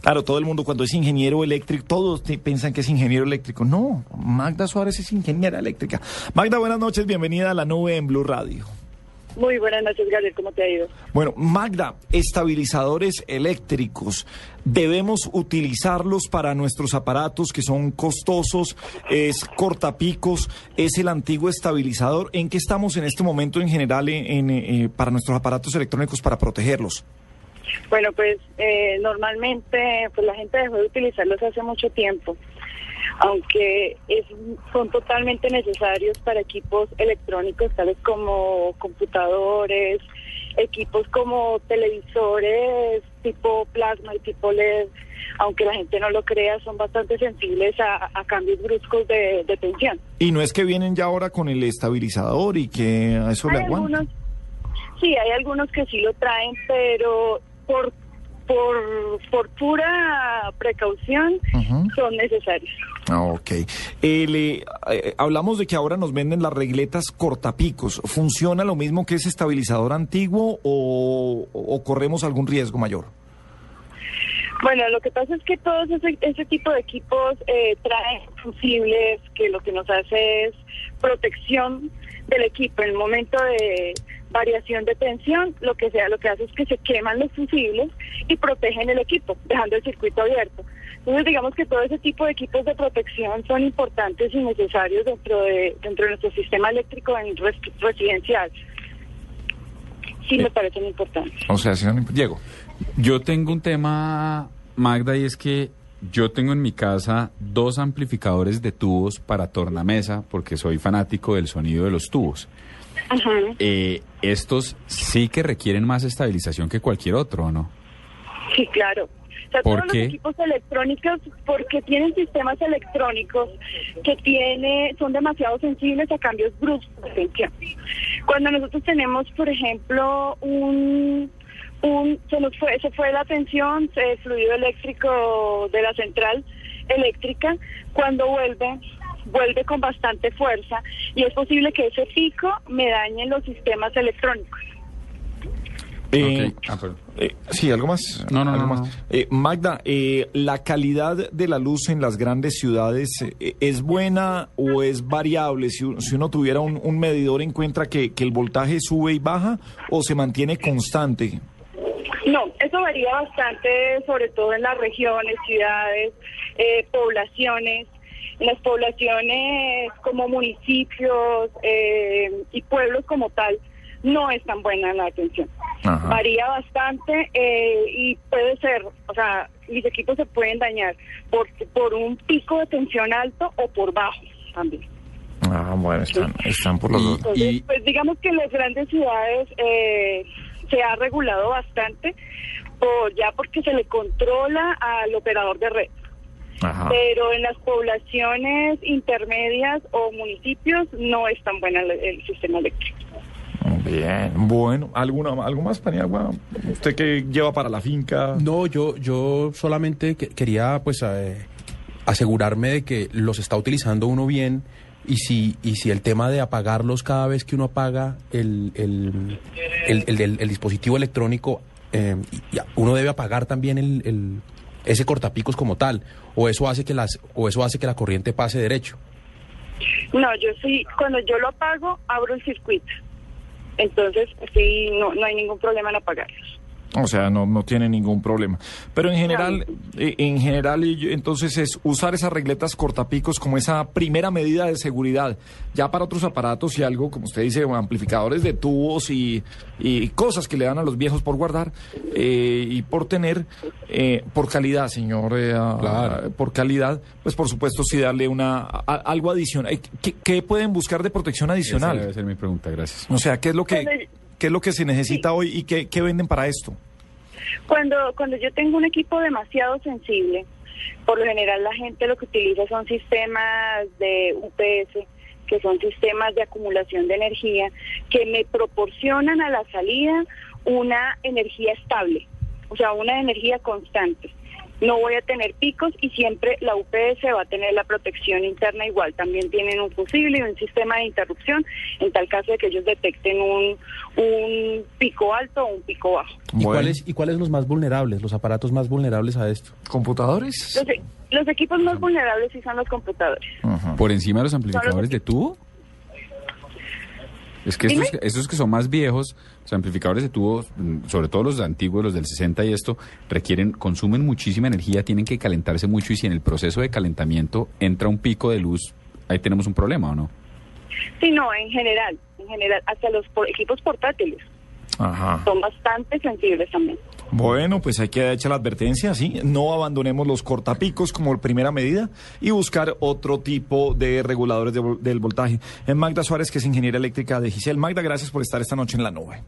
Claro, todo el mundo cuando es ingeniero eléctrico, todos te- piensan que es ingeniero eléctrico. No, Magda Suárez es ingeniera eléctrica. Magda, buenas noches, bienvenida a la nube en Blue Radio. Muy buenas noches, Gabriel, ¿cómo te ha ido? Bueno, Magda, estabilizadores eléctricos, ¿debemos utilizarlos para nuestros aparatos que son costosos? ¿Es cortapicos? ¿Es el antiguo estabilizador? ¿En qué estamos en este momento en general en- en, eh, para nuestros aparatos electrónicos para protegerlos? Bueno, pues eh, normalmente pues la gente dejó de utilizarlos hace mucho tiempo, aunque es, son totalmente necesarios para equipos electrónicos tales como computadores, equipos como televisores tipo plasma y tipo LED, aunque la gente no lo crea, son bastante sensibles a, a cambios bruscos de, de tensión. Y no es que vienen ya ahora con el estabilizador y que a eso le aguanta. algunos, sí, hay algunos que sí lo traen, pero por por, por pura precaución son necesarios. Ah, ok. Eh, le- eh, hablamos de que ahora nos venden las regletas cortapicos. ¿Funciona lo mismo que ese estabilizador antiguo o, o corremos algún riesgo mayor? Bueno, lo que pasa es que todos ese, ese tipo de equipos eh, traen fusibles que lo que nos hace es protección del equipo en el momento de variación de tensión, lo que sea, lo que hace es que se queman los fusibles y protegen el equipo, dejando el circuito abierto. Entonces, digamos que todo ese tipo de equipos de protección son importantes y necesarios dentro de dentro de nuestro sistema eléctrico en res- residencial. Sí, me parecen importantes. O sea, si no, Diego. Yo tengo un tema, Magda, y es que yo tengo en mi casa dos amplificadores de tubos para tornamesa, porque soy fanático del sonido de los tubos. Ajá. Eh, estos sí que requieren más estabilización que cualquier otro, ¿o no? Sí, claro. O sea, ¿Por todos qué? los equipos electrónicos, porque tienen sistemas electrónicos que tiene, son demasiado sensibles a cambios bruscos. Cuando nosotros tenemos, por ejemplo, un, un se nos fue, se fue la tensión, el fluido eléctrico de la central eléctrica, cuando vuelve, vuelve con bastante fuerza y es posible que ese pico me dañe los sistemas electrónicos. Eh. Ah, eh, sí, algo más. No, no, algo no, más. no. Eh, Magda, eh, ¿la calidad de la luz en las grandes ciudades eh, es buena o es variable? Si, si uno tuviera un, un medidor, ¿encuentra que, que el voltaje sube y baja o se mantiene constante? No, eso varía bastante, sobre todo en las regiones, ciudades, eh, poblaciones. En las poblaciones como municipios eh, y pueblos como tal, no es tan buena la atención. Ajá. Varía bastante eh, y puede ser, o sea, mis equipos se pueden dañar por, por un pico de tensión alto o por bajo también. Ah, bueno, están, están por los dos. Entonces, pues digamos que en las grandes ciudades eh, se ha regulado bastante, por, ya porque se le controla al operador de red. Ajá. Pero en las poblaciones intermedias o municipios no es tan buena el, el sistema eléctrico. Bien, bueno, ¿alguna, ¿algo más, Paniagua? ¿Usted que lleva para la finca? No, yo, yo solamente que- quería pues eh, asegurarme de que los está utilizando uno bien y si, y si el tema de apagarlos cada vez que uno apaga el, el, el, el- el- el dispositivo electrónico, eh, uno debe apagar también el, el- ese cortapicos como tal, o eso hace que las, o eso hace que la corriente pase derecho. No, yo sí, cuando yo lo apago, abro el circuito. Entonces, sí, no, no hay ningún problema en apagarlos. O sea, no, no tiene ningún problema. Pero en general, eh, en general, entonces es usar esas regletas cortapicos como esa primera medida de seguridad. Ya para otros aparatos y algo, como usted dice, amplificadores de tubos y, y cosas que le dan a los viejos por guardar eh, y por tener, eh, por calidad, señor, eh, Claro. por calidad, pues por supuesto sí darle una a- algo adicional. Eh, ¿Qué, qué pueden buscar de protección Esa adicional? debe ser mi pregunta, gracias. O sea, ¿qué es lo que, Bueno, qué es lo que se necesita hoy y qué, qué venden para esto? Cuando, cuando yo tengo un equipo demasiado sensible, por lo general la gente lo que utiliza son sistemas de UPS, que son sistemas de acumulación de energía, que me proporcionan a la salida una energía estable, o sea, una energía constante. No voy a tener picos y siempre la UPS va a tener la protección interna igual. También tienen un fusible y un sistema de interrupción en tal caso de que ellos detecten un, un pico alto o un pico bajo. ¿Y, cuáles, ¿Y cuáles los más vulnerables, los aparatos más vulnerables a esto? ¿Computadores? Los, los equipos más vulnerables sí son los computadores. Ajá. ¿Por encima de los amplificadores de tubo? Es que estos, estos que son más viejos, los amplificadores de tubo, mm, sobre todo los antiguos, los del 60 y esto, requieren, consumen muchísima energía, tienen que calentarse mucho y si en el proceso de calentamiento entra un pico de luz, ahí tenemos un problema, ¿o no? Sí, no, en general, en general, hasta los por- equipos portátiles Ajá. son bastante sensibles también. Bueno, pues hay que hecha la advertencia, sí. No abandonemos los cortapicos como primera medida y buscar otro tipo de reguladores de del voltaje. En Magda Suárez, que es ingeniera eléctrica de Giselle. Magda, gracias por estar esta noche en la nube.